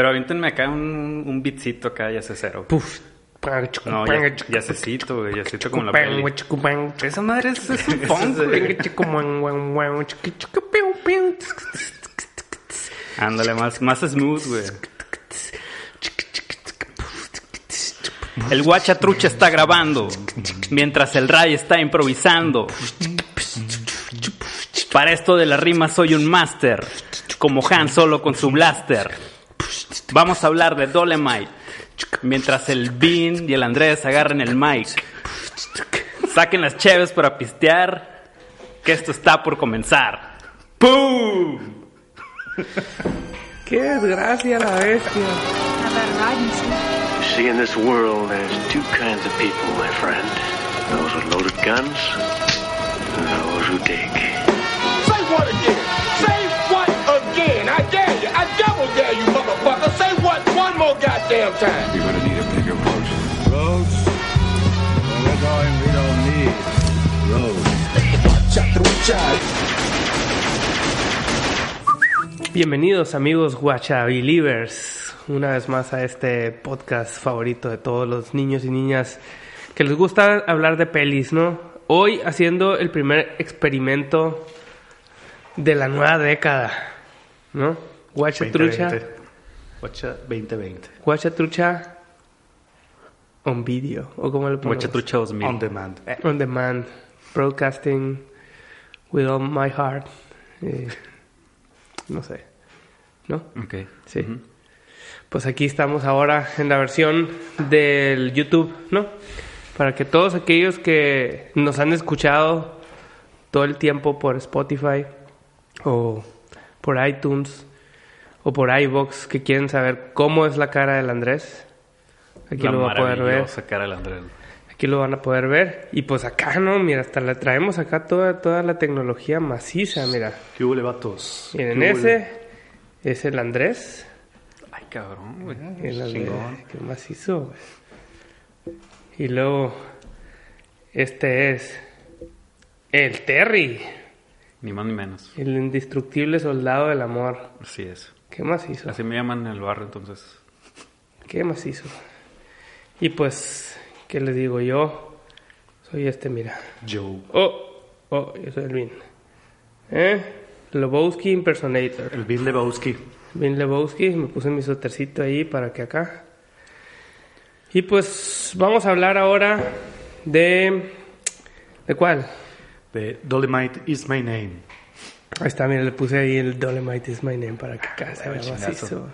Pero aviéntenme acá un, un beatcito acá, ya sé cero. Puf. No, ya, ya cecito, güey, ya cecito como la peli. Esa madre es, es un funk, güey. Ándale, más, más smooth, güey. El guachatrucha está grabando mientras el Ray está improvisando. Para esto de la rima soy un máster, como Han solo con su blaster. Vamos a hablar de Dolemite, mientras el Bean y el Andrés agarren el mic. Saquen las cheves para pistear, que esto está por comenzar. ¡Pum! Qué desgracia la bestia. You see, in this world, there's two kinds of people, my friend. Those with loaded guns and those who dig. Say what again? What one more goddamn time. You're gonna need a bigger boat. Roads? Well, we're going, we don't need roads. Bienvenidos amigos Guacha Believers, una vez más a este podcast favorito de todos los niños y niñas que les gusta hablar de pelis, ¿no? Hoy haciendo el primer experimento de la nueva década, ¿no? Guacha Trucha, Guacha 2020. Guacha Trucha on video, o como le ponemos? Guachatrucha 2000. On demand. On demand, broadcasting with all my heart. Eh, no sé, ¿no? Ok. Sí. Pues aquí estamos ahora en la versión del YouTube, ¿no? Para que todos aquellos que nos han escuchado todo el tiempo por Spotify o por iTunes o por iBox que quieren saber cómo es la cara del Andrés, aquí La lo van a poder ver. cara del Andrés. Aquí lo van a poder ver. Y pues acá, ¿no? Mira, hasta le traemos acá toda, toda la tecnología maciza, mira. ¿Qué hubo, vatos? Miren, ese es el Andrés. Ay, cabrón, güey. El Andrés, chingón. qué macizo, güey. Y luego, este es el Terry, Ni más ni menos. el indestructible soldado del amor. Así es. Qué macizo, Así me llaman en el barrio, entonces. qué macizo. Y pues, ¿qué les digo yo? Soy este, mira. Joe. Oh, oh, yo soy el Vin. ¿Eh? Lebowski Impersonator. El Bill Lebowski. Vin Lebowski, me puse mi suétercito ahí para que acá. Y pues vamos a hablar ahora de... ¿De cuál? De Dolomite is my name. Ahí está, mira, le puse ahí el Dolomite is my name para que acá se vea chingazo. macizo.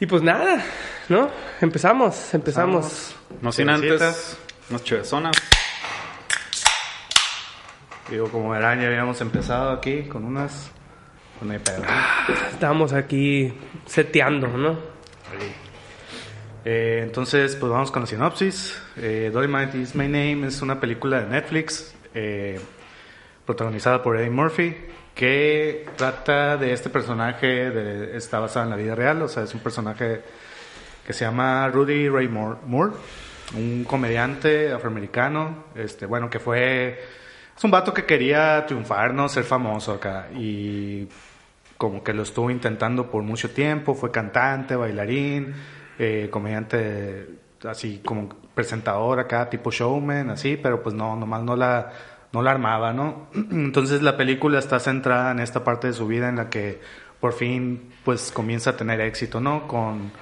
Y pues nada, ¿no? Empezamos, empezamos. No sin antes, unas chevezonas. Digo, como verán, ya habíamos empezado aquí con unas. Con el pedo. Estábamos aquí seteando, ¿no? Eh, entonces, pues vamos con la sinopsis. Eh, Dolomite is my name es una película de Netflix eh, protagonizada por Eddie Murphy que trata de este personaje, de, está basado en la vida real, o sea, es un personaje que se llama Rudy Ray Moore, Moore, un comediante afroamericano, este, bueno, que fue, es un vato que quería triunfar, ¿no? Ser famoso acá y como que lo estuvo intentando por mucho tiempo, fue cantante, bailarín, eh, comediante, así como presentador acá, tipo showman, así, pero pues no, nomás no la, no la armaba, ¿no? Entonces la película está centrada en esta parte de su vida en la que por fin pues comienza a tener éxito, ¿no? Con,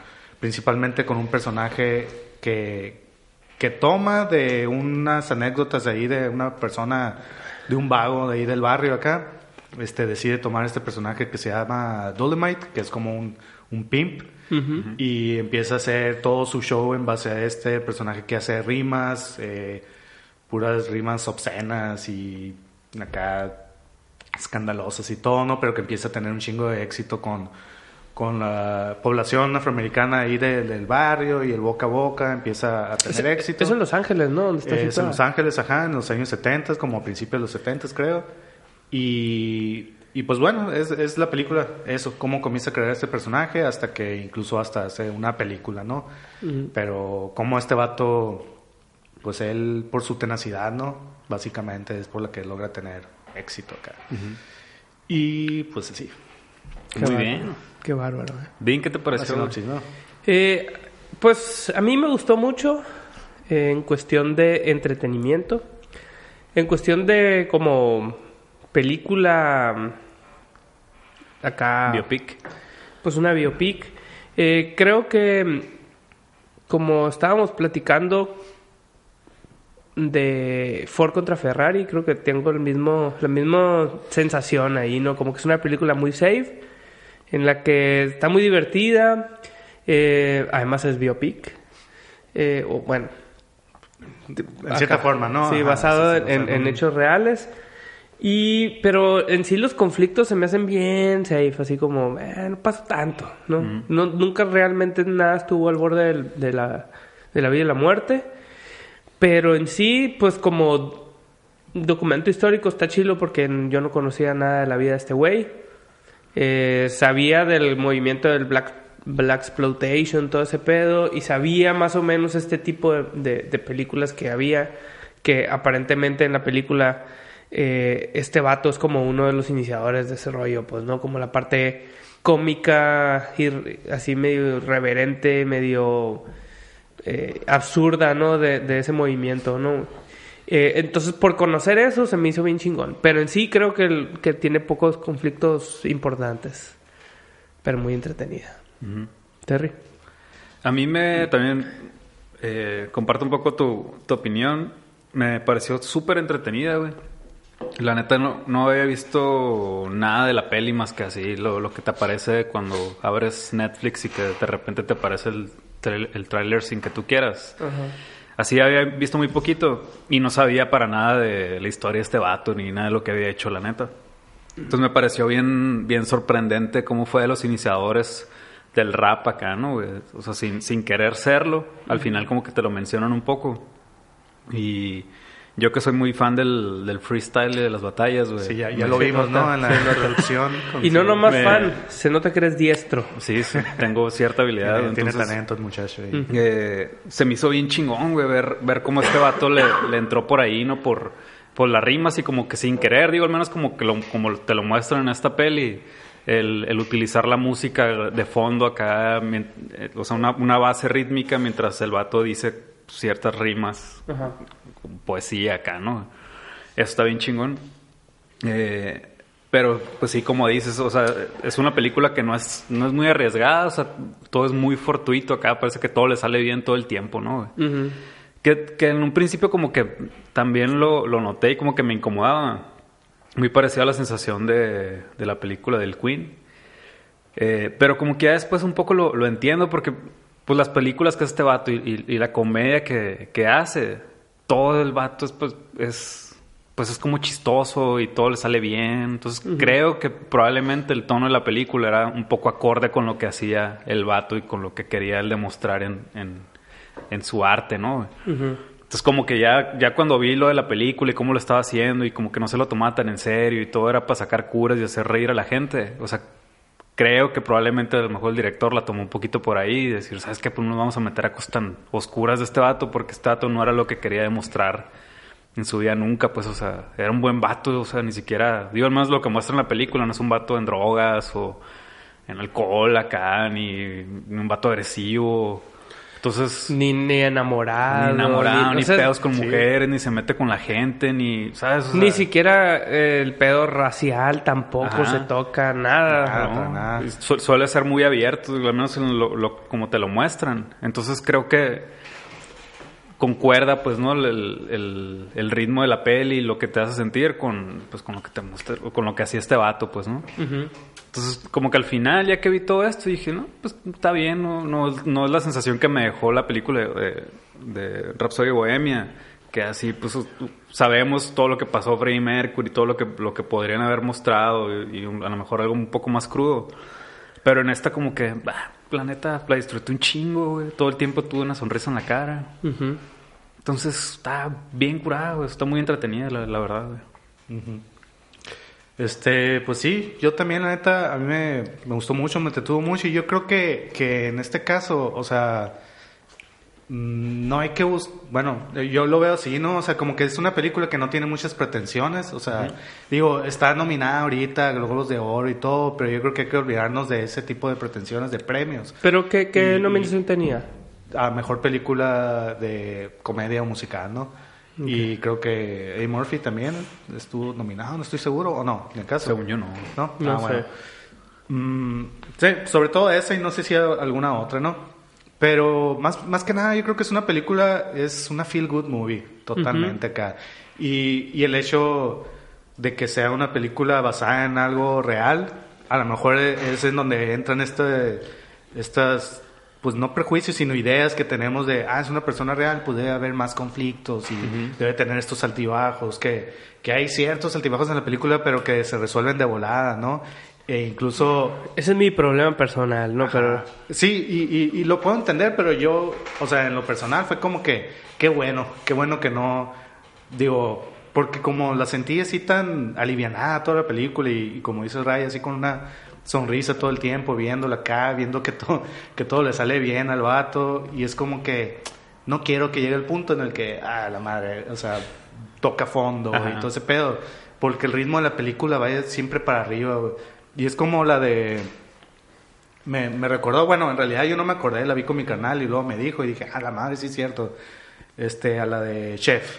principalmente con un personaje que, que toma de unas anécdotas de ahí de una persona, de un vago de ahí del barrio acá, este decide tomar este personaje que se llama Dolomite, que es como un, un pimp, y empieza a hacer todo su show en base a este personaje que hace rimas, eh, puras rimas obscenas y acá escandalosas y todo, ¿no? Pero que empieza a tener un chingo de éxito con, con la población afroamericana ahí de- del barrio y el boca a boca empieza a tener éxito. Eso en Los Ángeles, ¿no? ¿Dónde está es en? Los Ángeles, ajá, en los años 70, como a principios de los 70, creo. Y, y pues bueno, es, es la película, eso, cómo comienza a crear este personaje hasta que incluso hasta hace una película, ¿no? Pero como este vato, pues él por su tenacidad, ¿no? Básicamente es por la que logra tener éxito acá. Y pues así. Qué Muy bárbaro. bien. Qué bárbaro. eh. Vin, ¿qué te pareció? Eh, pues a mí me gustó mucho eh, en cuestión de entretenimiento, en cuestión de como película mm, acá, Biopic. pues una biopic. Eh, creo que mm, como estábamos platicando de Ford contra Ferrari, creo que tengo el mismo, la misma sensación ahí, ¿no? Como que es una película muy safe, en la que está muy divertida, eh, además es biopic, eh, o bueno, En cierta forma, ¿no? Sí, Ajá, basado sí, sí, o en, hechos reales. Y, pero en sí los conflictos se me hacen bien safe, así como, eh, no pasa tanto, ¿no? no nunca realmente nada estuvo al borde del- de, la, de la vida y la muerte. Pero en sí, pues como documento histórico está chilo porque yo no conocía nada de la vida de este güey. Eh, sabía del movimiento del Black, Black Exploitation, todo ese pedo, y sabía más o menos este tipo de, películas que había, que aparentemente en la película eh, este vato es como uno de los iniciadores de ese rollo, pues, ¿no? Como la parte cómica, ir- así medio irreverente, medio eh, absurda, ¿no? De, de ese movimiento, ¿no? Eh, entonces, por conocer eso, se me hizo bien chingón. Pero en sí creo que, el- que tiene pocos conflictos importantes. Pero muy entretenida. Terry. A mí me también eh, comparto un poco tu, tu opinión. Me pareció súper entretenida, güey. La neta no, no había visto nada de la peli más que así, lo, lo que te aparece cuando abres Netflix y que de repente te aparece el, el tráiler sin que tú quieras. Así había visto muy poquito y no sabía para nada de la historia de este vato ni nada de lo que había hecho, la neta. Entonces me pareció bien, bien sorprendente cómo fue de los iniciadores del rap acá, ¿no? O sea, sin, sin querer serlo, al final como que te lo mencionan un poco. Y yo que soy muy fan del, del freestyle y de las batallas, güey. Sí, ya, ya lo vimos, ¿no? En la, en la traducción. Y no nomás me- fan, se nota que eres diestro. Sí, sí, tengo cierta habilidad. Tiene, tiene entonces, talento el muchacho. eh, se me hizo bien chingón, güey, ver, ver cómo este vato le, le entró por ahí, ¿no? Por, por las rimas y como que sin querer, digo, al menos como que lo, como te lo muestran en esta peli, el, el utilizar la música de fondo acá, eh, o sea, una, una base rítmica mientras el vato dice ciertas rimas, Ajá. poesía acá, ¿no? Eso está bien chingón. Eh, pero, pues sí, como dices, o sea, es una película que no es, no es muy arriesgada, o sea, todo es muy fortuito acá, parece que todo le sale bien todo el tiempo, ¿no? Que, que en un principio como que también lo, lo noté y como que me incomodaba. Muy parecido a la sensación de, de la película del Queen. Eh, pero como que ya después un poco lo, lo entiendo porque pues las películas que hace este vato y, y- y la comedia que, que hace, todo el vato es pues, es pues es como chistoso y todo le sale bien. Entonces creo que probablemente el tono de la película era un poco acorde con lo que hacía el vato y con lo que quería él demostrar en, en, en su arte, ¿no? Entonces como que ya, ya cuando vi lo de la película y cómo lo estaba haciendo y como que no se lo tomaba tan en serio y todo era para sacar curas y hacer reír a la gente, o sea, creo que probablemente a lo mejor el director la tomó un poquito por ahí y decir, ¿sabes qué? Pues no nos vamos a meter a cosas tan oscuras de este vato porque este vato no era lo que quería demostrar en su vida nunca, pues, o sea, era un buen vato, o sea, ni siquiera, digo, menos lo que muestra en la película, no es un vato en drogas o en alcohol acá, ni, ni un vato agresivo. Entonces, Ni, ni enamorado. ni enamorado, ni sea, pedos con mujeres, ni se mete con la gente, ni, ¿sabes? O sea, Ni siquiera eh, el pedo racial tampoco Ajá. se toca, nada. Nada, ¿no? para nada. Su- suele ser muy abierto, al menos en lo- lo- como te lo muestran. Entonces creo que concuerda, pues, ¿no? El, el- el ritmo de la peli y lo que te hace sentir con, pues, con lo que te muestra, con lo que hacía este vato, pues, ¿no? Entonces, como que al final, ya que vi todo esto, dije, no, pues está bien, no, no, no es la sensación que me dejó la película de, de Rhapsody Bohemia, que así, pues sabemos todo lo que pasó Freddie Mercury, todo lo que, lo que podrían haber mostrado y, y a lo mejor algo un poco más crudo. Pero en esta como que, bah, la neta, la disfruté un chingo, güey. Todo el tiempo tuve una sonrisa en la cara. Ujú. Entonces, está bien curado, güey. Está muy entretenida, la, la verdad, güey. Este, pues sí, yo también, la neta, a mí me, me gustó mucho, me entretuvo mucho y yo creo que, que en este caso, o sea, mm, no hay que buscar, bueno, yo lo veo así, ¿no? O sea, como que es una película que no tiene muchas pretensiones, o sea, digo, está nominada ahorita a Globos de Oro y todo, pero yo creo que hay que olvidarnos de ese tipo de pretensiones de premios. ¿Pero qué, qué Y- nominación tenía? A mejor película de comedia o musical, ¿no? Y creo que A. Murphy también estuvo nominado, no estoy seguro, o no, en el caso. Según yo no. ¿No? No Ah, sé. bueno. Mm, sí, sobre todo esa y no sé si alguna otra, ¿no? Pero más, más que nada yo creo que es una película, es una feel good movie, totalmente acá. Y, y el hecho de que sea una película basada en algo real, a lo mejor es en donde entran este, estas, pues no prejuicios, sino ideas que tenemos de, ah, es una persona real, pues debe haber más conflictos y debe tener estos altibajos, que, que hay ciertos altibajos en la película, pero que se resuelven de volada, ¿no? E incluso Ese es mi problema personal, ¿no? Pero... Sí, y, y- y lo puedo entender, pero yo, o sea, en lo personal fue como que, qué bueno, qué bueno que no, digo, porque como la sentí así tan alivianada toda la película y, y como dice Ray, así con una sonrisa todo el tiempo, viéndola acá, viendo que todo, que todo le sale bien al vato, y es como que no quiero que llegue el punto en el que, ah, la madre, o sea, toca fondo Ajá. y todo ese pedo, porque el ritmo de la película vaya siempre para arriba, güey. y es como la de... Me, me recordó, bueno, en realidad yo no me acordé, la vi con mi canal y luego me dijo y dije, ah, la madre, sí es cierto. Este, a la de Chef.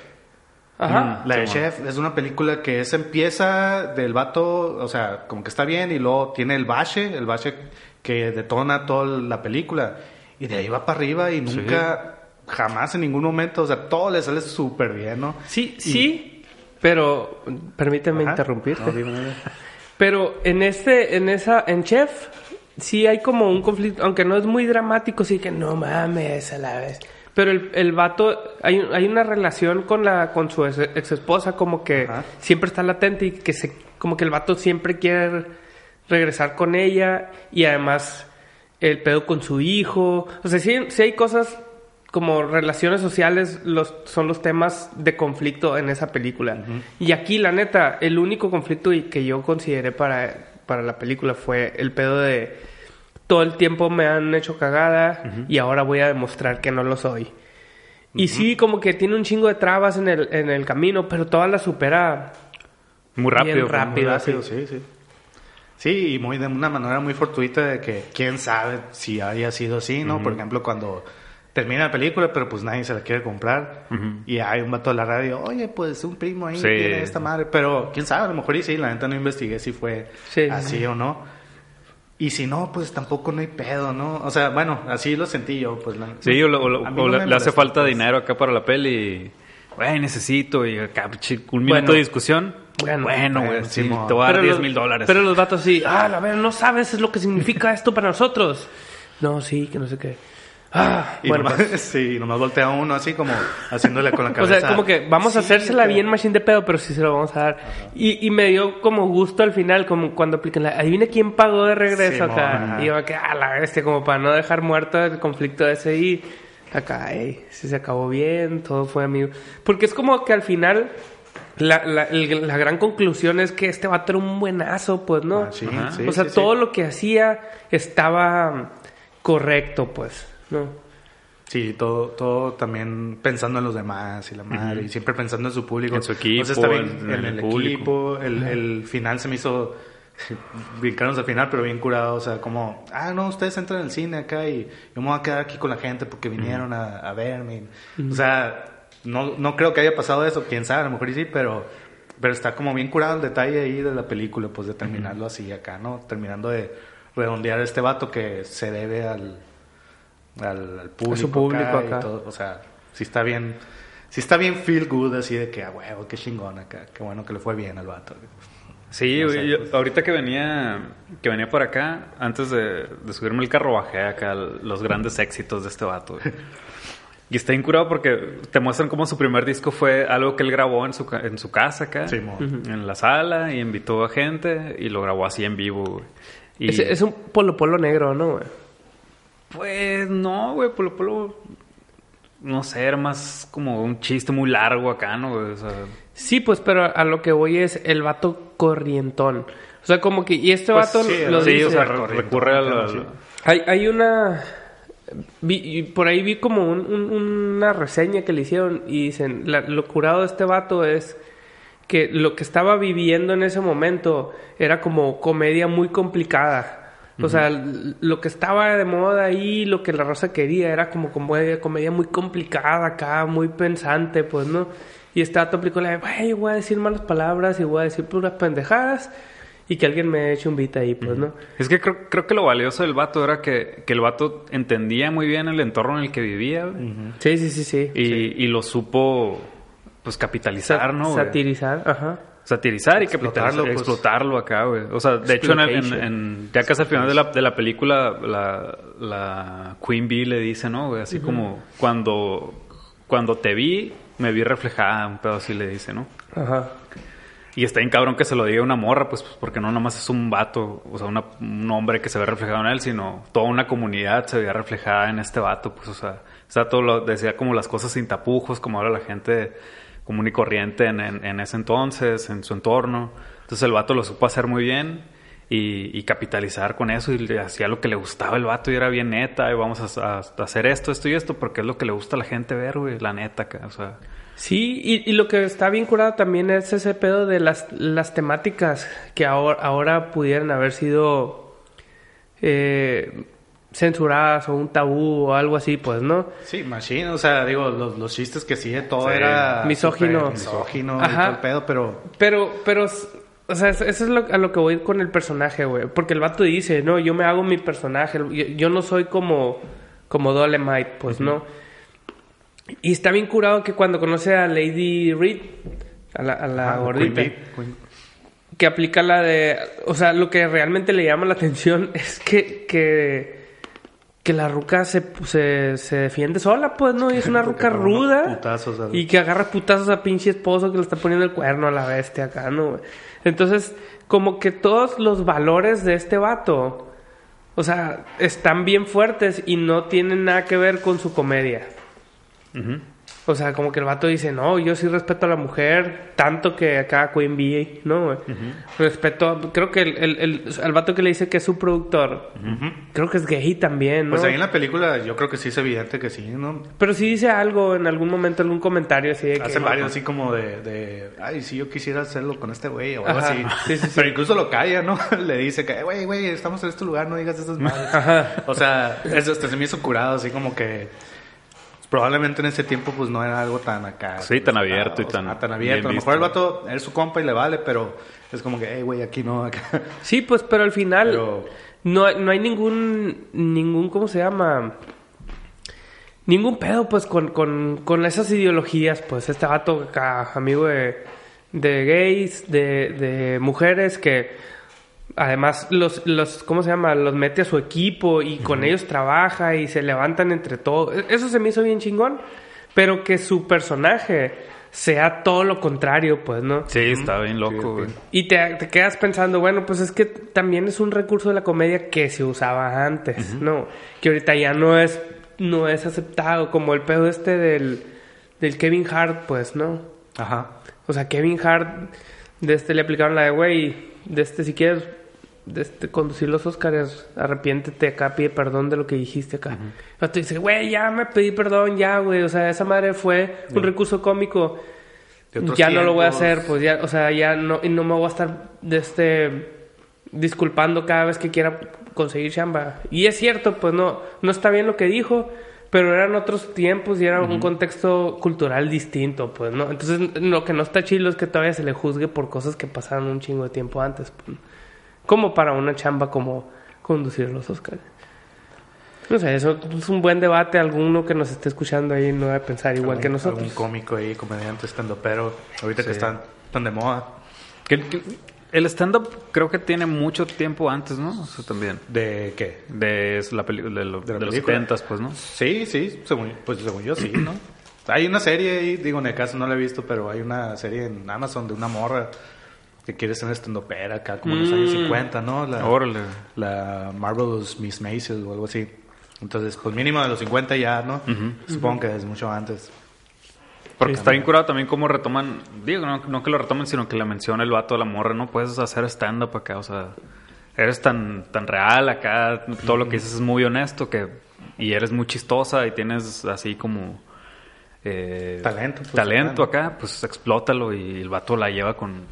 Ajá. La de sí, Chef es una película que es empieza del vato, o sea, como que está bien y luego tiene el bache, el bache que detona toda la película. Y de ahí va para arriba y nunca, jamás en ningún momento, o sea, todo le sale súper bien, ¿no? Sí, sí, pero permíteme Ajá. interrumpir. No, dime, dime. Pero en este, en esa, en Chef, sí hay como un conflicto, aunque no es muy dramático, sí que no mames a la vez. Pero el, el vato, hay, hay una relación con la, con su ex, esposa como que Ajá. siempre está latente y que se, como que el vato siempre quiere regresar con ella y además el pedo con su hijo. O sea, sí, sí hay cosas como relaciones sociales los, son los temas de conflicto en esa película. Y aquí, la neta, el único conflicto que yo consideré para, para la película fue el pedo de todo el tiempo me han hecho cagada y ahora voy a demostrar que no lo soy. Y sí, como que tiene un chingo de trabas en el, en el camino, pero todas las supera Muy rápido. Bien fue muy rápido. rápido, sí, sí. Sí, y muy de una manera muy fortuita de que quién sabe si haya sido así, ¿no? Por ejemplo, cuando termina la película, pero pues nadie se la quiere comprar y hay un vato de la radio, oye, pues un primo ahí Sí. tiene esta madre, pero quién sabe, a lo mejor y sí, la neta no investigué si fue Sí. así o no. Y si no, pues tampoco no hay pedo, ¿no? O sea, bueno, así lo sentí yo, pues. la- Sí, o, lo- o no le, hace falta pues. dinero acá para la peli. y, Güey, necesito. Y acá, un minuto Bueno. de discusión. Bueno, bueno, güey, bueno, sí, Simón. te voy a dar Pero 10 los- mil dólares. Pero los vatos sí, ah, a ver, no sabes es lo que significa esto para nosotros. No, sí, que no sé qué. Ah, Y bueno, nomás, pues, sí, nomás voltea uno así como haciéndole con la o cabeza. sea, como que vamos a Sí, hacérsela pero- bien machine de pedo, pero sí se lo vamos a dar. Y, y me dio como gusto al final, como cuando aplican la, adivina quién pagó de regreso Simón, acá. ajá. Y yo que, ah, la bestia, como para no dejar muerto el conflicto ese y acá, ey, sí se acabó bien, todo fue amigo. Porque es como que al final, la, la, el- la gran conclusión es que este vato era un buenazo, pues, ¿no? Ah, sí, sí, o sea, sí, sí. todo lo que hacía estaba correcto, pues, ¿no? Sí, todo, todo también pensando en los demás y la madre, y siempre pensando en su público. En su equipo, O sea, está bien, en- en, en el, el público. equipo, el, el final se me hizo, brincarnos al final, pero bien curado, o sea, como, ah, no, ustedes entran al cine acá y yo me voy a quedar aquí con la gente porque vinieron a, a verme. O sea, no, no creo que haya pasado eso, quién sabe, a lo mejor sí, pero, pero está como bien curado el detalle ahí de la película, pues de terminarlo así acá, ¿no? Terminando de redondear este vato que se debe al, al, al público, su público y acá. todo, o sea, sí está bien, sí está bien feel good así de que, ah, huevo, qué chingón acá, qué bueno que le fue bien al vato. Sí, No güey, sé, yo- pues. ahorita que venía que venía por acá, antes de, de subirme el carro, bajé acá los grandes éxitos de este vato. güey. Y está incurado porque te muestran cómo su primer disco fue algo que él grabó en su, en su casa acá, Sí, en la sala, y invitó a gente y lo grabó así en vivo. güey. Y, Es, es un polo polo negro, ¿no, güey? Pues no, güey, Polo Polo, no sé, era más como un chiste muy largo acá, ¿no? güey? O sea, Sí, pues, pero a lo que voy es el vato corrientón. O sea, como que, y este Pues vato sí, lo sí, dice. o sea, recurre a la... sí. Hay, hay una vi, por ahí vi como un- un- una reseña que le hicieron y dicen, la- lo curado de este vato es que lo que estaba viviendo en ese momento era como comedia muy complicada. O sea, lo que estaba de moda ahí, lo que la raza quería, era como comedia, comedia muy complicada acá, muy pensante, pues, ¿no? Y este vato aplicó la de, "Güey, voy a decir malas palabras y voy a decir puras pendejadas y que alguien me eche un beat ahí, pues, ¿no? Es que creo, creo que lo valioso del vato era que, que el vato entendía muy bien el entorno en el que vivía güey, Sí, sí, sí, sí. y, y lo supo pues capitalizar, Sa- ¿no? Satirizar, ajá. Satirizar y Explotarlo, capitalizar, pues. explotarlo acá, güey. O sea, de hecho, en, el- en- ya casi al final de la, de la película, la, la Queen Bee le dice, ¿no? güey? Así como, cuando, cuando te vi, me vi reflejada, un pedo así le dice, ¿no? Ajá. Y está bien cabrón que se lo diga una morra, pues, pues, porque no nomás es un vato, o sea, una- un hombre que se ve reflejado en él, sino toda una comunidad se veía reflejada en este vato, pues, o sea, o sea todo lo, decía como las cosas sin tapujos, como ahora la gente común y corriente en, en- ese entonces, en su entorno. Entonces el vato lo supo hacer muy bien y, capitalizar con eso y hacía lo que le gustaba el vato y era bien neta y vamos a, hacer esto, esto y esto porque es lo que le gusta a la gente ver, güey, la neta, o sea... Sí, y, y lo que está bien curado también es ese pedo de las, las temáticas que ahora, ahora pudieran haber sido eh, censuradas o un tabú o algo así, pues, ¿no? Sí, Machine, o sea, digo, los, los chistes que sí, todo Sí. era... Misógino. Misógino y Ajá. todo el pedo, pero... Pero, pero, o sea, eso es lo, a lo que voy con el personaje, güey. Porque el vato dice, no, yo me hago mi personaje. Yo, yo no soy como, como Dolemite, pues, ¿no? Y está bien curado que cuando conoce a Lady Reed, a la, a la Ah, gordita, Queen Bee, Queen- que aplica la de... O sea, lo que realmente le llama la atención es que... que que la ruca se, se, se defiende sola, pues, ¿no? Y es una ruca ruda. putazos Y que agarra putazos a pinche esposo que le está poniendo el cuerno a la bestia acá, ¿no? Entonces, como que todos los valores de este vato, o sea, están bien fuertes y no tienen nada que ver con su comedia. O sea, como que el vato dice, no, yo sí respeto a la mujer, tanto que acá Queen Bee, ¿no? Respeto, creo que el, el, el, al vato que le dice que es su productor, creo que es gay también, ¿no? Pues ahí en la película yo creo que sí es evidente que sí, ¿no? Pero sí dice algo en algún momento, algún comentario así de que... Hacen varios así como de, de, ay, sí, yo quisiera hacerlo con este güey o algo Ajá. así. Sí, sí, sí. Pero incluso lo calla, ¿no? Le dice que, güey, güey, estamos en este lugar, no digas esas madres. Ajá. O sea, eso hasta se me hizo curado, así como que probablemente en ese tiempo pues no era algo tan acá. Sí, tan abierto y o sea, tan tan abierto. A lo mejor el vato es su compa y le vale, pero es como que, hey, güey, aquí no, acá. Sí, pues, pero al final Pero- no, hay- no hay ningún, ningún, ¿cómo se llama? Ningún pedo, pues, con, con, con esas ideologías, pues, este vato acá, amigo de, de gays, de, de mujeres, que además los, los, ¿cómo se llama? Los mete a su equipo y con ellos trabaja y se levantan entre todos. E- Eso se me hizo bien chingón, pero que su personaje sea todo lo contrario, pues, ¿no? Sí, está bien loco, güey. Y te, te quedas pensando, bueno, pues es que también es un recurso de la comedia que se usaba antes, ¿no? Que ahorita ya no es, no es aceptado, como el pedo este del, del Kevin Hart, pues, ¿no? Ajá. O sea, Kevin Hart, de este le aplicaron la de, güey, de este, si quieres este, conducir los Oscars, arrepiéntete acá, pide perdón de lo que dijiste acá. Y tú dices, güey, ya me pedí perdón, ya, güey. O sea, esa madre fue un recurso cómico. De Ya no lo voy a hacer, pues ya, o sea, ya no, y no me voy a estar de este disculpando cada vez que quiera conseguir chamba. Y es cierto, pues no, no está bien lo que dijo, pero eran otros tiempos y era un contexto cultural distinto, pues, ¿no? Entonces, lo que no está chido es que todavía se le juzgue por cosas que pasaron un chingo de tiempo antes, pues, como para una chamba como conducir los Oscars. No sé, eso es un buen debate. Alguno que nos esté escuchando ahí no debe pensar igual que nosotros. Algún cómico ahí, comediante, estando pero ahorita que Sí. están tan de moda. Que- que- el stand-up creo que tiene mucho tiempo antes, ¿no? O sea, también. ¿De qué? De la película de, lo- ¿De la de los película? 70 pues, ¿no? Sí, sí, según, pues según yo sí, ¿no? Hay una serie ahí, digo, en el caso no la he visto, pero hay una serie en Amazon de una morra que quiere ser estandopera acá, como en los años 50, ¿no? La, Órale. la Marvelous Miss Maisel o algo así. Entonces, pues mínimo de los 50 ya, ¿no? Supongo que desde mucho antes. Porque está bien curado también cómo retoman, digo, no, no que lo retomen, sino que la menciona el vato a la morra, no puedes hacer stand-up acá, o sea, eres tan, tan real acá, todo lo que dices es muy honesto que y eres muy chistosa y tienes así como... eh, Talento, pues, talento acá, pues explótalo y el vato la lleva con,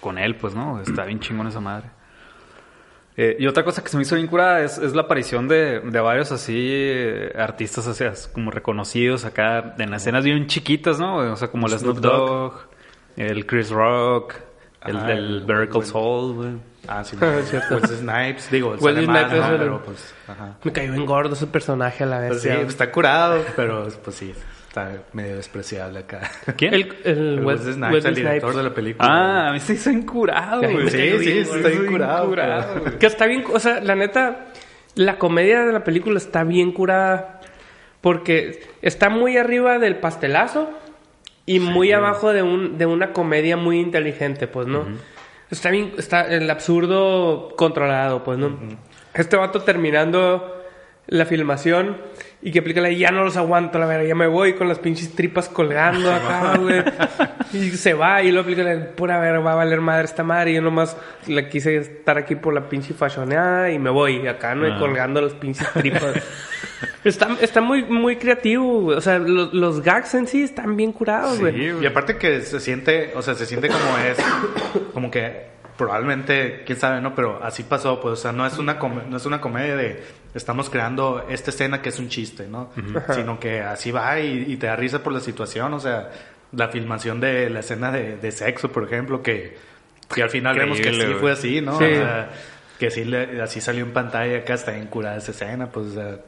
con él, pues, ¿no? Está bien chingón esa madre. Eh, y otra cosa que se me hizo bien curada es, es la aparición de, de varios así eh, artistas así, as- como reconocidos acá en escenas bien chiquitas, ¿no? O sea, como el Snoop Dogg, el Chris Rock, el Ajá, del el- Vertical el- Soul, güey. Ah, sí. Ah, es cierto. Pues Snipes, digo, Wesley Snipes ¿no? es el- pero pues, ajá. Me cayó en gordo ese personaje a la vez. Pues sí, está curado, pero pues sí, está medio despreciable acá. ¿Quién? El, el, El Snipes, el director Snipes. de la película. Ah, a mí se hizo güey. me Sí, sí, sí, está bien curado. curado, güey. Que está bien, o sea, la neta, la comedia de la película está bien curada porque está muy arriba del pastelazo y muy abajo de un de una comedia muy inteligente, pues, ¿no? Está bien, está el absurdo controlado, pues, ¿no? Este vato terminando la filmación y que aplica la ya no los aguanto, la verdad, ya me voy con las pinches tripas colgando acá, güey. y se va y lo aplica la pura ver, va a valer madre esta madre. Y yo nomás la quise estar aquí por la pinche fashioneada y me voy acá, ¿no? Y colgando las pinches tripas. está, está muy, muy creativo, güey. O sea, los, los gags en sí están bien curados, güey. Sí, güey. Y aparte que se siente, o sea, se siente como es, como que probablemente, quién sabe, ¿no? Pero así pasó, pues, o sea, no es una, com- no es una comedia de estamos creando esta escena que es un chiste, ¿no? Sino que así va y, y te da risa por la situación, o sea, la filmación de la escena de, de sexo, por ejemplo, que, que al final vemos que Increíble, sí fue así, ¿no? Sí. O sea, que sí, le- así salió en pantalla, acá está bien curada esa escena, pues, o sea,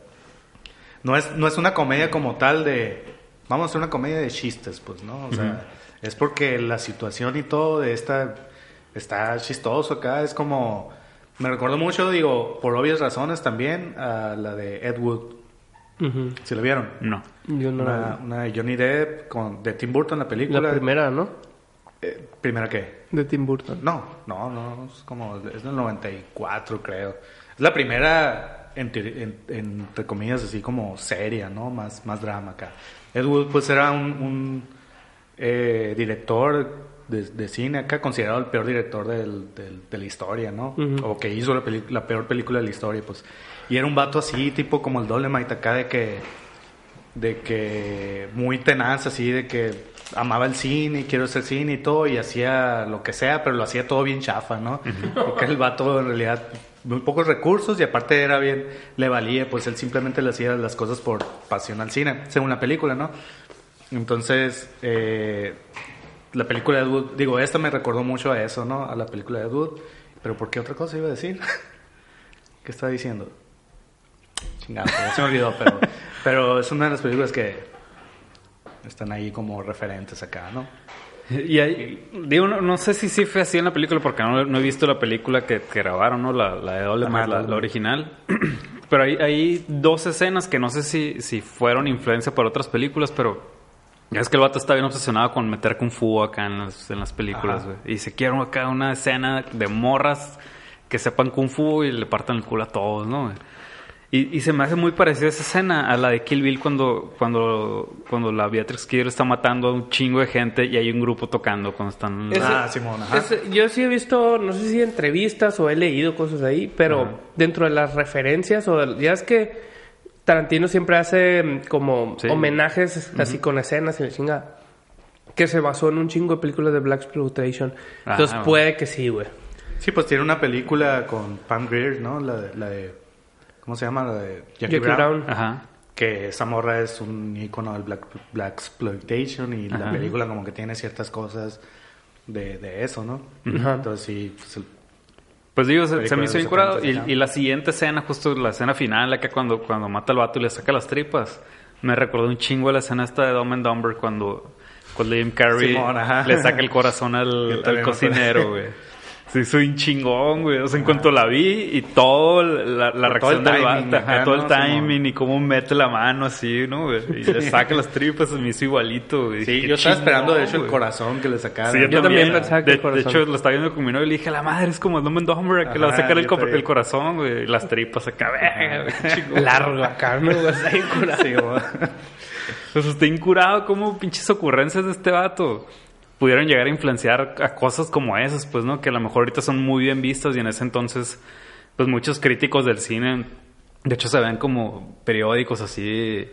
no es, no es una comedia como tal de. Vamos a hacer una comedia de chistes, pues, ¿no? O sea, es porque la situación y todo de esta. Está chistoso acá, es como. Me recuerdo mucho, digo, por obvias razones también, a la de Ed Wood. Ujú. ¿Sí la vieron? No. Yo no Una, la una de Johnny Depp con, de Tim Burton, la película. La primera, ¿no? Eh, ¿Primera qué? De Tim Burton. No, no, no, es como, es del 94 creo. Es la primera, entre, en- entre comillas, así como seria, ¿no? Más, más drama acá. Ed Wood pues era un, un, eh, director de, de cine acá, considerado el peor director del- del- de la historia, ¿no? Ujú. O que hizo la, la peor película de la historia, pues. Y era un vato así, tipo como el Dolemite acá, de que de que muy tenaz así de que amaba el cine quiero hacer cine y todo y hacía lo que sea pero lo hacía todo bien chafa no porque el vato en realidad muy pocos recursos y aparte era bien le valía pues él simplemente le hacía las cosas por pasión al cine según la película no entonces eh, la película de Ed Wood digo esta me recordó mucho a eso no a la película de Ed Wood pero por qué otra cosa iba a decir qué estaba diciendo Chingado, se me olvidó, pero, pero es una de las películas que están ahí como referentes acá, ¿no? Y ahí, digo, no, no sé si sí fue así en la película, porque no, no he visto la película que, que grabaron, ¿no? La, la de Dolemite, Ajá, la, la original. pero hay, hay dos escenas que no sé si, si fueron influencia por otras películas, pero es que el vato está bien obsesionado con meter kung fu acá en las, en las películas, güey. Y se quiere acá una escena de morras que sepan kung fu y le partan el culo a todos, ¿no? Y, y se me hace muy parecida esa escena a la de Kill Bill cuando, cuando, cuando la Beatrix Kidder está matando a un chingo de gente y hay un grupo tocando cuando están... Ese- Ah, Simón, ajá. ese- yo sí he visto, no sé si entrevistas o he leído cosas ahí, pero Ajá. dentro de las referencias o de- ya es que Tarantino siempre hace mm, como Sí. homenajes así con escenas y la chinga que se basó en un chingo de películas de Black Exploitation. Ajá, Entonces bueno. puede que sí, güey. Sí, pues tiene una película con Pam Grier, ¿no? La de, la de ¿cómo se llama? La de Jackie, Jackie Brown. Brown. Ajá. Que esa morra es un icono del Black, Black Exploitation y la película como que tiene ciertas cosas de, de eso, ¿no? Ajá. Entonces sí, pues, el- Pues digo, se, me hizo bien curado. 70s, ajá. Y, y la siguiente escena, justo la escena final, acá cuando, cuando mata al vato y le saca las tripas, me recordó un chingo a la escena esta de Dumb and Dumber cuando, cuando Jim Carrey Simón, le saca el corazón al, al cocinero, güey. Se hizo un chingón, güey. O sea, en cuanto la vi y todo la, la reacción el del ajá, todo el ¿no? timing y cómo mete la mano así, ¿no? güey? Y le saca las tripas, me hizo igualito, güey. Sí, yo estaba "Qué esperando de hecho el güey". corazón que le sacaran. Sí, yo, Yo también, también pensaba que de, el corazón. de hecho, lo estaba viendo con mi novio y le dije, la madre es como el Dumb and Dumber, que le va a sacar el, corazón, güey, y las tripas acá, güey. Largo acá, ¿no? Está bien curado. Sí, güey. Pues está incurado, como pinches ocurrencias de este vato pudieron llegar a influenciar a cosas como esas, pues, ¿no? Que a lo mejor ahorita son muy bien vistas y en ese entonces, pues muchos críticos del cine De hecho, se ven como periódicos así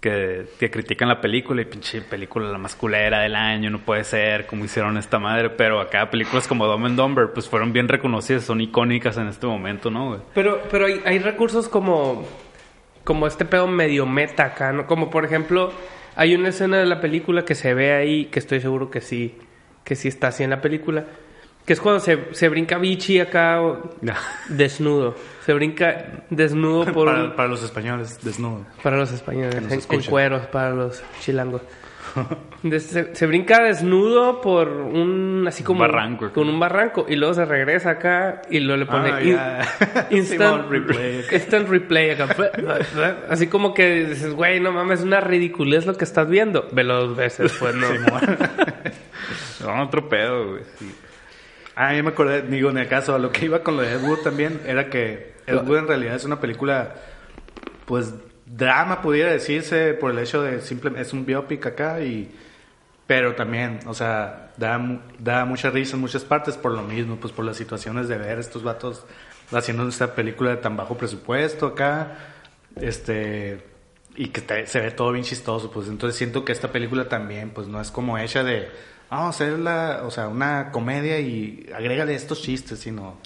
que, que critican la película y pinche película la más culera del año, no puede ser, como hicieron esta madre. Pero acá películas como Dumb and Dumber, pues fueron bien reconocidas, son icónicas en este momento, ¿no? Pero, pero hay, hay recursos como, como este pedo medio meta acá, ¿no? Como por ejemplo, hay una escena de la película que se ve ahí, que estoy seguro que sí, que sí está así en la película, que es cuando se, se brinca Vichy acá desnudo. Se brinca desnudo por Para, para los españoles, desnudo. Para los españoles, en, en cueros, para los chilangos. De- se, se brinca desnudo por un así como barranco. con un barranco y luego se regresa acá y luego le pone Ah, in- ya. instant replay instant replay acá. así como que dices, güey, no mames, es una ridiculez lo que estás viendo. Velo dos veces, pues no. No, otro pedo, güey. sí. Ah, yo me acordé, digo, en el caso, a lo que iba con lo de Ed Wood también, era que Ed Wood en realidad es una película, pues, drama, pudiera decirse, por el hecho de simple, es un biopic acá, y, pero también, o sea, da, da mucha risa en muchas partes por lo mismo, pues por las situaciones de ver estos vatos haciendo esta película de tan bajo presupuesto acá, este, y que se ve todo bien chistoso, pues entonces siento que esta película también, pues no es como hecha de, vamos a hacer la, o sea, una comedia y agrégale estos chistes, sino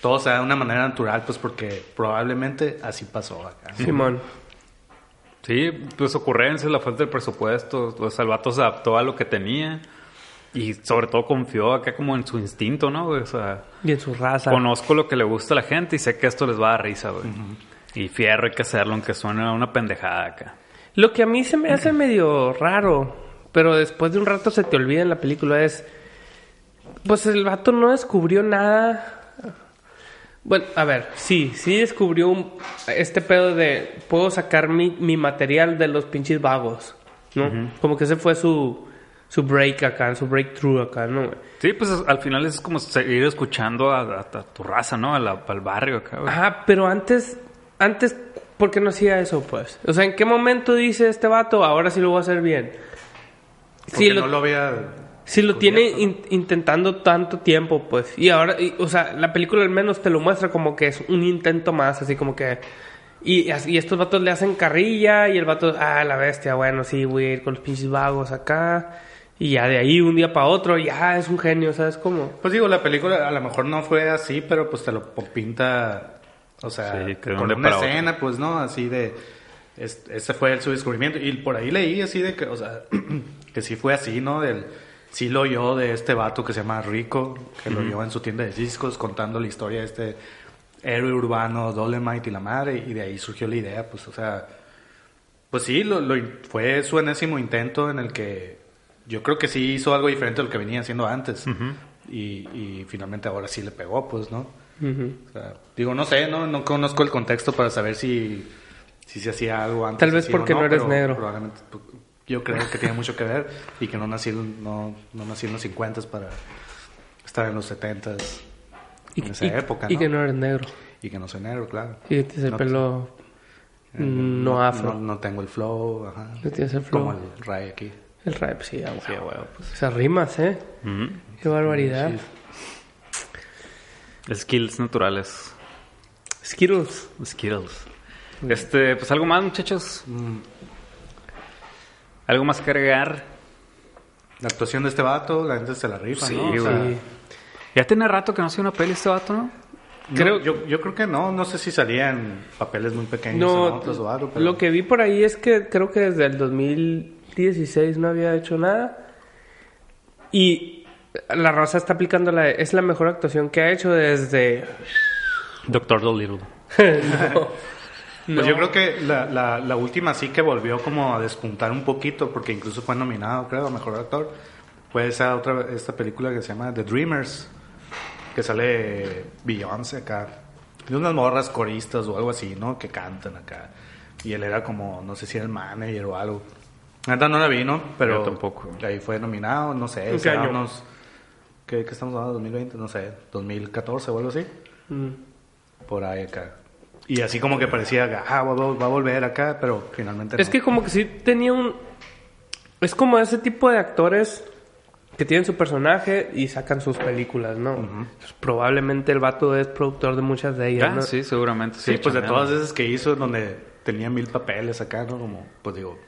todo se da de una manera natural, pues porque probablemente así pasó acá. Simón. Sí, pues ocurrencias, la falta de presupuesto, o sea, el vato se adaptó a lo que tenía y sobre todo confió acá como en su instinto, ¿no? O sea, Y en su raza. conozco lo que le gusta a la gente y sé que esto les va a dar risa, güey. Y fierro hay que hacerlo, aunque suene a una pendejada acá. Lo que a mí se me hace medio raro, pero después de un rato se te olvida en la película es... Pues el vato no descubrió nada. Bueno, a ver, sí, sí descubrió un- este pedo de... Puedo sacar mi, mi material de los pinches vagos, ¿no? Como que ese fue su, su break acá, su breakthrough acá, ¿no? Sí, pues al final es como seguir escuchando a, a- a tu raza, ¿no? A la- al barrio acá, güey. Ajá, pero antes, antes, ¿por qué no hacía eso, pues? O sea, ¿en qué momento dice este vato, ahora sí lo voy a hacer bien? Porque Sí, no lo- lo había... Si lo tiene in- intentando tanto tiempo, pues. Y ahora, y- o sea, la película al menos te lo muestra como que es un intento más, así como que. Y, y estos vatos le hacen carrilla y el vato, ah, la bestia, bueno, sí, voy a ir con los pinches vagos acá. Y ya de ahí, un día para otro, ya es un genio, ¿sabes cómo? Pues digo, la película a lo mejor no fue así, pero pues te lo pinta, o sea, Sí, con una otro. escena, pues no, así de, es- ese fue su descubrimiento. Y por ahí leí así de que, o sea, que sí fue así, ¿no? Del, sí lo oyó de este vato que se llama Rico, que lo oyó en su tienda de discos contando la historia de este héroe urbano, Dolemite y la madre, y de ahí surgió la idea, pues, o sea, pues sí, lo, lo- fue su enésimo intento en el que yo creo que sí hizo algo diferente de lo que venía haciendo antes. y, y finalmente ahora sí le pegó, pues, ¿no? O sea, digo, no sé, no, no conozco el contexto para saber si, si se hacía algo antes. Tal vez porque no eres pero negro. Probablemente, pues, yo creo que tiene mucho que ver y que no nací, no, no nací en los 50 para estar en los 70 Y, en esa y- época, y ¿no? que no eres negro. Y que no soy negro, claro. Y que tienes el No, pelo Eh, no, afro. No, no tengo el flow, ajá. No tienes el flow. Como el Ray aquí. El rap, sí, ah, Sí, huevo, pues. Esas rimas, ¿eh? Ujú. Qué barbaridad. Skills naturales. Skittles. Skittles. Este, pues algo más, muchachos. Algo más que agregar. La actuación de este vato, la gente se la rifa, Sí, ¿no? O sea, güey. Ya tiene rato que no hacía una peli este vato, ¿no? creo, yo, yo creo que no, no sé si salía en papeles muy pequeños No, otros o algo, pero lo que vi por ahí es que creo que desde el 2016 no había hecho nada. Y la Rosa está aplicando la... Es la mejor actuación que ha hecho desde... Doctor Dolittle. no. Pues yo creo que la, la, la última sí que volvió como a despuntar un poquito, porque incluso fue nominado, creo, a Mejor Actor. Fue esa otra, esta película que se llama The Dreamers, que sale Beyoncé acá. De unas morras coristas o algo así, ¿no? Que cantan acá. Y él era como, no sé si era el manager o algo. Neta no la vi, ¿no? Pero Yo tampoco. ahí fue nominado, no sé. ¿En qué año? unos- ¿qué, qué estamos hablando? ¿2020? No sé, 2014 o algo así. Mm. Por ahí acá. Y así como que parecía, ah, va, va- va a volver acá, pero finalmente Es no. que como que sí tenía un... Es como ese tipo de actores que tienen su personaje y sacan sus películas, ¿no? Pues, probablemente el vato es productor de muchas de ellas, Ah, ¿no? sí, seguramente. Sí, pues de todas esas que hizo donde tenía mil papeles acá, ¿no? Como, pues digo...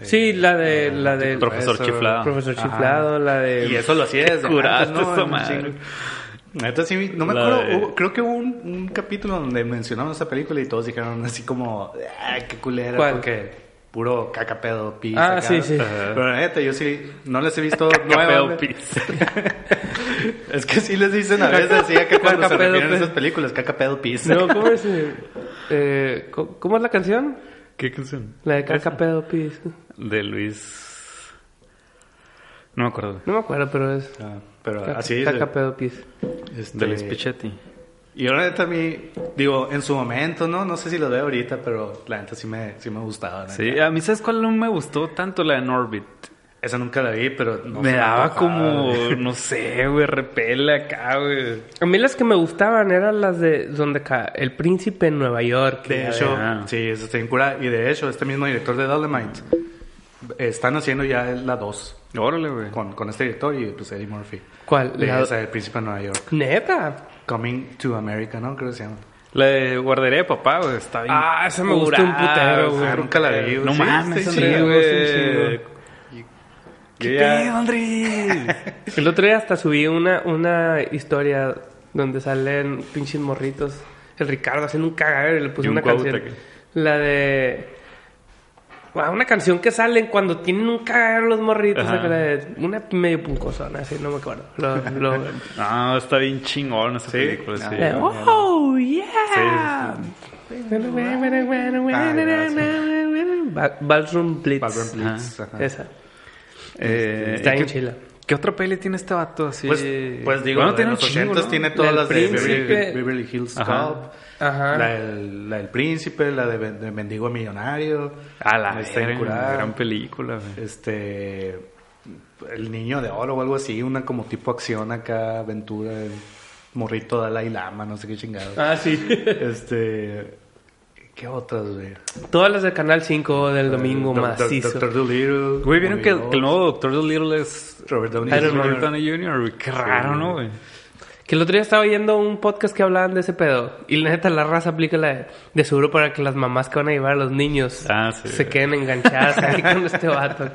eh, Sí, la de la del Profesor eso, Chiflado. Profesor Ajá. Chiflado, la de Y eso lo hacía desde Curaste antes, ¿no? Neta, sí, no me La acuerdo, de- hubo- creo que hubo un, un capítulo donde mencionaron esa película y todos dijeron así como, ay, qué culera, ¿Cuál? porque puro caca pedo, pis. Ah, acá". sí, sí. Pero neta, yo sí, no les he visto Caca, pedo, pis. es que sí les dicen a veces así acá cuando se pedo, refieren a esas películas, caca pedo, pis. No, ¿cómo es? eh, eh, ¿Cómo es la canción? ¿Qué canción? La de Caca Pedo Pis. De Luis. No me acuerdo. No me acuerdo, pero es Ah, pero Caca, así Caca de, Pedo Pis. este, De Luis Pichetti. Y la neta a mí, digo, en su momento, ¿no? No sé si lo veo ahorita, pero la neta sí me, sí me gustaba. la Sí, a mí, ¿sabes cuál no me gustó tanto? La de Norbit. Esa nunca la vi, pero no me daba antojaba, como, no sé, güey, repele acá, güey. A mí las que me gustaban eran las de donde ca- el príncipe en Nueva York. De hecho, Ah. sí, esa está bien curada. Y de hecho, este mismo director de Dolomite están haciendo ya la 2 Órale, güey. con, con este director y pues Eddie Murphy. ¿Cuál? De La- esa del Príncipe de Nueva York. Neta. Coming to America, ¿no? Creo que se llama. La de guardería de papá, güey, está bien. Ah, esa me gustó un putero, güey. Ah, nunca la vi. No Sí, mames, sí, güey. ¿Qué pedo, Andrés? El otro día hasta subí una, una historia donde salen pinches morritos. El Ricardo haciendo un cagadero y le puse Y un una canción. La de... Una canción que salen cuando tienen un cagadero los morritos. Una medio puncosona, así, no me acuerdo. Lo- lo- No, está bien chingón esa película, sí. Oh, yeah. Ba- Ballroom Blitz. Ballroom Blitz, ajá. Esa. Eh, Está ¿y bien qué- chila. ¿Qué otra peli tiene este vato así? Pues, pues digo, Bueno, de tiene los un chingo, 80 ¿no? tiene todas las de. Beverly, Beverly Hills. Cop. Ajá. La del, la del Príncipe, la de, de Mendigo Millonario. A la curada. gran película, güey. Este. El niño de oro o algo así, una como tipo acción acá, aventura, el morrito Dalai Lama, no sé qué chingado. Ah, sí. Este. ¿Qué otras, güey? Todas las de Canal 5 del domingo Doc- macizo. Doctor Dolittle. Güey, ¿vieron que, el nuevo Doctor Dolittle es Robert Downey Jr. Robert Downey Jr.? Qué raro, ¿no, güey? Que el otro día estaba oyendo un podcast que hablaban de ese pedo. Y la neta, la raza aplica la de, de seguro para que las mamás que van a llevar a los niños Ah, sí. se queden enganchadas ahí con este vato.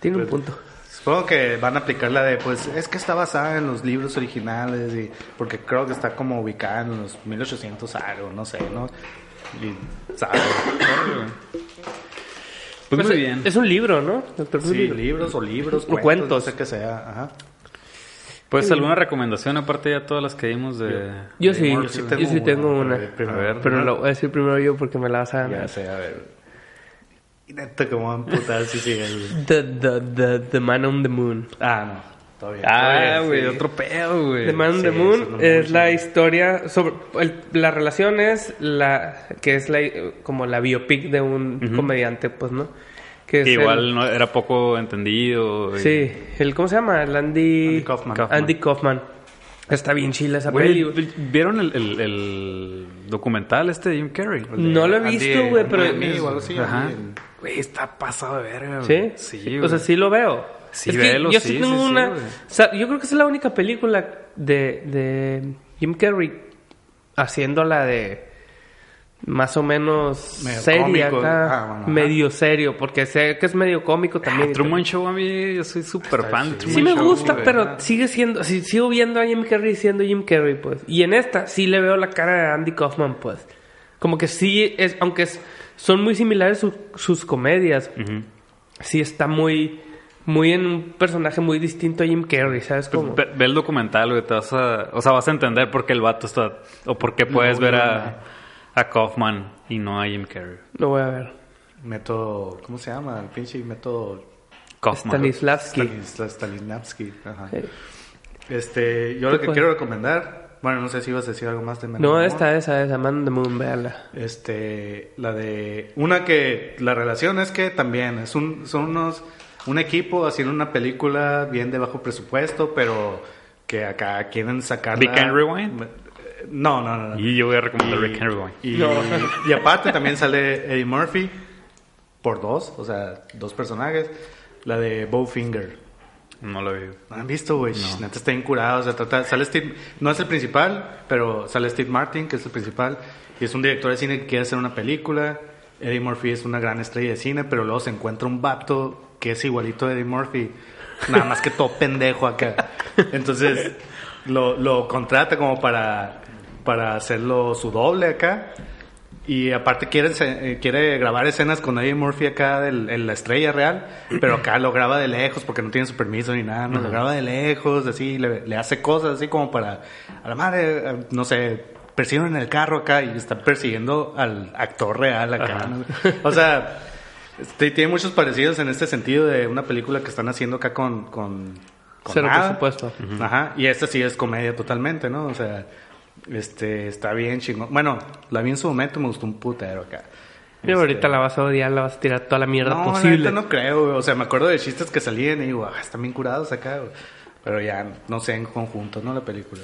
Tiene un punto. Supongo que van a aplicar la de, pues, es que está basada en los libros originales y porque creo que está como ubicada en los 1800 algo, no sé, ¿no? Y, ¿sabes? Pues, Pues, muy bien. Es un libro, ¿no? Doctor Sí, Dolittle. libros o libros, O cuentos, cuentos. no sé qué sea, ajá. Pues, ¿alguna recomendación aparte de todas las que vimos de... Yo de sí, yo sí tengo, una. a ver, primero. A ver. Pero lo voy a decir primero yo porque me la vas a Ya ganar. sé, a ver. Y neta, como van a emputar si sigue el... The, the, the, the Man on the Moon. Ah, no, todavía. Ah, güey, sí. otro pedo, güey. The Man on sí, the Moon no es la historia sobre el- la relación es la que es la como la biopic de un comediante, pues, ¿no? Que igual el- no, era poco entendido. y- sí, el cómo se llama, el Andy Andy Kaufman. Andy Kaufman. Está bien chila esa Güey, peli. güey. ¿vieron el, el- el documental este de Jim Carrey? No lo he Andy- visto, güey, pero algo así, Ajá. Güey, está pasado de verga, ¿Sí? güey. Sí, O sea, sí lo veo. Sí, es que velo, yo sí, sí tengo sí, sí, una... güey. o sea, yo creo que esa es la única película de, de Jim Carrey haciendo la de más o menos Medio seria cómico. acá, Ah, bueno, ajá. medio serio, porque sé que es medio cómico también. Ah, Truman Show a mí, yo soy súper fan de Truman Sí me Show, gusta, pero sigue siendo, sí, sigo viendo a Jim Carrey siendo Jim Carrey, pues. Y en esta sí le veo la cara de Andy Kaufman, pues. Como que sí es, aunque es- son muy similares su- sus comedias, sí está muy, muy en un personaje muy distinto a Jim Carrey, ¿sabes Pues cómo? ve, ve el documental, güey, te vas a... O sea, vas a entender por qué el vato está... O por qué puedes ver a, a Kaufman y no a Jim Carrey. Lo voy a ver. Método, ¿cómo se llama? El pinche método Kaufman. Stanislavski. Stanisla- Stanislavski. Ajá. Sí. Este, yo lo que fue? quiero recomendar, bueno, no sé si ibas a decir algo más de Man No, the esta, esa, esa, Man on the Moon, véala. Este, la de una que la relación es que también es un son unos un equipo haciendo una película bien de bajo presupuesto, pero que acá quieren sacar and Rewind? No, no, no. no. Y yo voy a recomendar Rick and Rewind. Y, y aparte también sale Eddie Murphy por dos, o sea, dos personajes. La de Bowfinger. No lo vi. ¿No han visto, güey? Neta está bien curado. O sea, trata- sale Steve, no es el principal, pero sale Steve Martin, que es el principal. Y es un director de cine que quiere hacer una película. Eddie Murphy es una gran estrella de cine, pero luego se encuentra un vato que es igualito a Eddie Murphy. Nada más que todo pendejo acá. Entonces lo, lo contrata como para, para hacerlo su doble acá. Y aparte quiere, eh, quiere grabar escenas con Eddie Murphy acá del- en la estrella real, pero acá lo graba de lejos porque no tiene su permiso ni nada, no, lo graba de lejos, así, le, le hace cosas así como para, a la madre, eh, no sé, persiguen en el carro acá y está persiguiendo al actor real acá. ¿no? O sea, este, tiene muchos parecidos en este sentido de una película que están haciendo acá con... con, con Cero nada. presupuesto. Ajá, y esta sí es comedia totalmente, ¿no? O sea, este, está bien chingón. Bueno, la vi en su momento, me gustó un putero acá. Y ahorita la vas a odiar, la vas a tirar toda la mierda No, posible. neta no creo, güey. O sea, me acuerdo de chistes que salían y digo, ah, están bien curados acá, güey. Pero ya, no sé, en conjunto, ¿no? La película.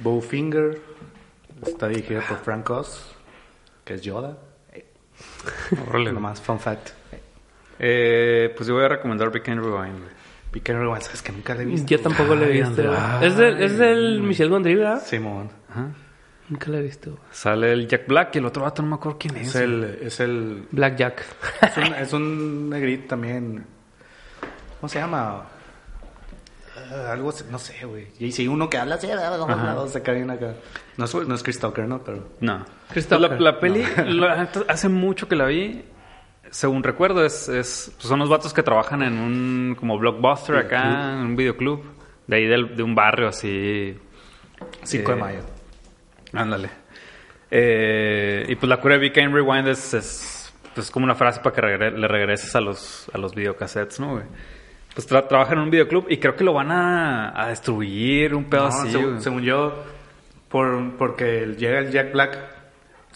Bowfinger está dirigida por Frank Oz, que es Yoda. Nomás, fun fact. Eh, pues yo voy a recomendar Big Rewind, güey. Rewind, ¿sabes que nunca la he visto? Yo tampoco lo he visto. Es del, es del Michel Gondry, ¿verdad? Simón. Nunca lo he visto. Sale el Jack Black y el otro vato no me acuerdo quién es. Es el, es el Black Jack. Es un, es un negrito también. ¿Cómo se llama? Ah, algo, no sé, güey. Y si uno que habla así, se cae bien acá. No es, no es Chris Tucker, ¿no? Pero. No. Chris la, Tucker. la peli, la- hace mucho que la vi. Según recuerdo, es, es pues son los vatos que trabajan en un como blockbuster acá, en un videoclub. De ahí del- de un barrio así. 5 de Eh, mayo. Ándale. Eh, y pues la cura de Big Game Rewind es, es pues como una frase para que regre- le regreses a los, a los videocassettes, ¿no, güey? Pues tra- trabajan en un videoclub y creo que lo van a, a destruir, un pedo No, así, según yo, por, porque llega el Jack Black.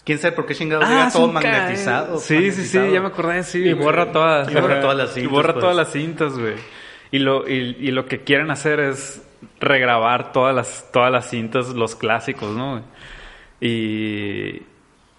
¿Quién sabe por qué chingados Ah, llega todo magnetizado? Sí, sí, sí, ya me acordé, sí. Y borra todas. Y borra todas las Y cintas, borra pues. todas las cintas, güey. Y lo, y, y lo que quieren hacer es regrabar todas las, todas las cintas, los clásicos, ¿no? Y,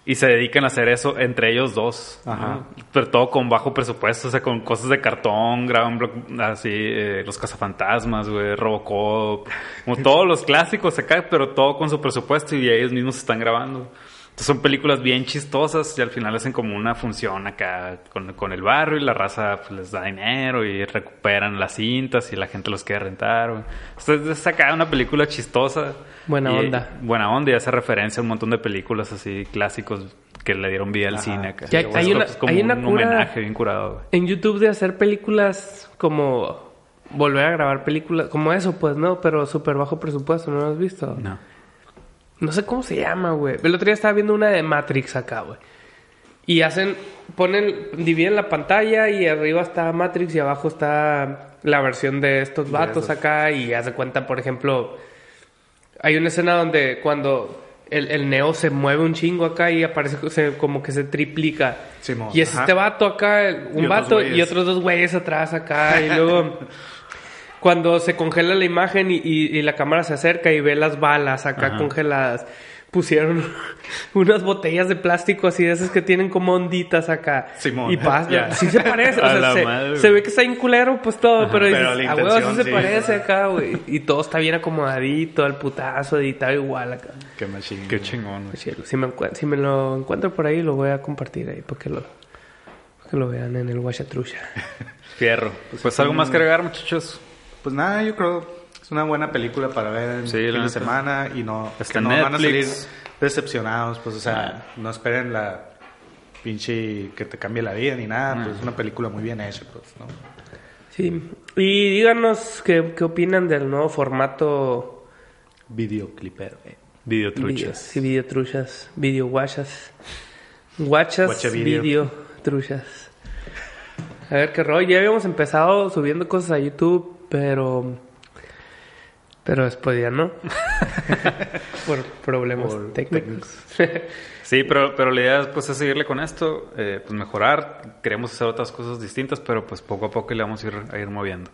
y se dedican a hacer eso entre ellos dos. ¿no? Ajá. Pero todo con bajo presupuesto, o sea, con cosas de cartón, graban así, eh, los cazafantasmas, güey, Robocop, como todos los clásicos acá, pero todo con su presupuesto y ellos mismos están grabando. Son películas bien chistosas y al final hacen como una función acá con, con el barrio y la raza pues, les da dinero y recuperan las cintas y la gente los quiere rentar. Entonces es acá una película chistosa. Buena Y- onda. Buena onda y hace referencia a un montón de películas así clásicos que le dieron vida al Ajá. cine acá. Ya- hay una- como hay una un cura- homenaje bien curado. güey. En YouTube de hacer películas como... Volver a grabar películas como eso, pues, ¿no? Pero súper bajo presupuesto, ¿no lo has visto? No. No sé cómo se llama, güey. El otro día estaba viendo una de Matrix acá, güey. Y hacen, ponen, dividen la pantalla y arriba está Matrix y abajo está la versión de estos vatos acá y hace cuenta, por ejemplo, hay una escena donde cuando el, el Neo se mueve un chingo acá y aparece se- como que se triplica. Simón, y es ajá. este vato acá, un Y vato y otros dos güeyes atrás acá y luego... Cuando se congela la imagen y, y- y la cámara se acerca y ve las balas acá congeladas, pusieron unas botellas de plástico así de esas que tienen como onditas acá. Simón, y pasa, ya. sí se parece, o A sea, se, madre, se güey. ve que está en culero pues todo, pero, pero dices, la "A huevo, sí se sí". parece acá, güey. Y todo está bien acomodadito, el putazo editado igual acá. Qué machín. Qué chingón. güey. Si me, si me lo encuentro por ahí, lo voy a compartir ahí para que lo, para que lo vean en el Guachatrucha. Fierro. Pues, algo más que agregar, muchachos. Pues nada, yo creo es una buena película para ver en Sí, fin la de semana y no, Está que en no van a salir decepcionados, pues o sea, no esperen la pinche que te cambie la vida ni nada, pues es una película muy bien hecha, pues, ¿no? Sí. Y díganos qué, qué opinan del nuevo formato Videoclipero. eh. Videotruchas. Sí, videotruchas, videoguachas. Guachas, Guacha video. video truchas. A ver qué rollo. Ya habíamos empezado subiendo cosas a YouTube, pero. Pero después ya no. Por problemas Por técnicos. Sí, pero, pero la idea pues, es seguirle con esto, eh, pues mejorar. Queremos hacer otras cosas distintas, pero pues poco a poco le vamos a ir, a ir moviendo.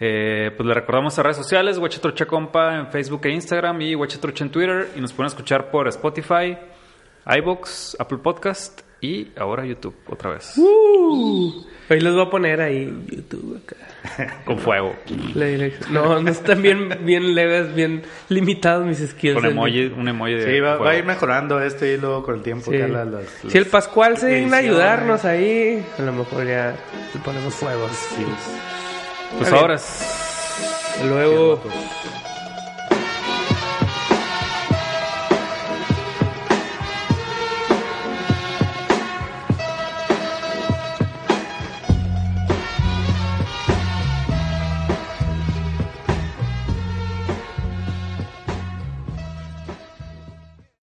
Eh, pues le recordamos a redes sociales, Huachatrucha Compa en Facebook e Instagram y Huachatrucha en Twitter. Y nos pueden escuchar por Spotify, iBox, Apple Podcast Y ahora YouTube, otra vez. Uh, hoy les voy a poner ahí YouTube acá. Con fuego. No, no están bien, bien leves, bien limitados mis skills. Con emoji, un emoji de Sí, va, fuego. va a ir mejorando este y luego con el tiempo. Sí. ya las- las- Si el Pascual se digna a ayudarnos ahí, a lo mejor ya le ponemos fuegos. Pues ahora. Luego,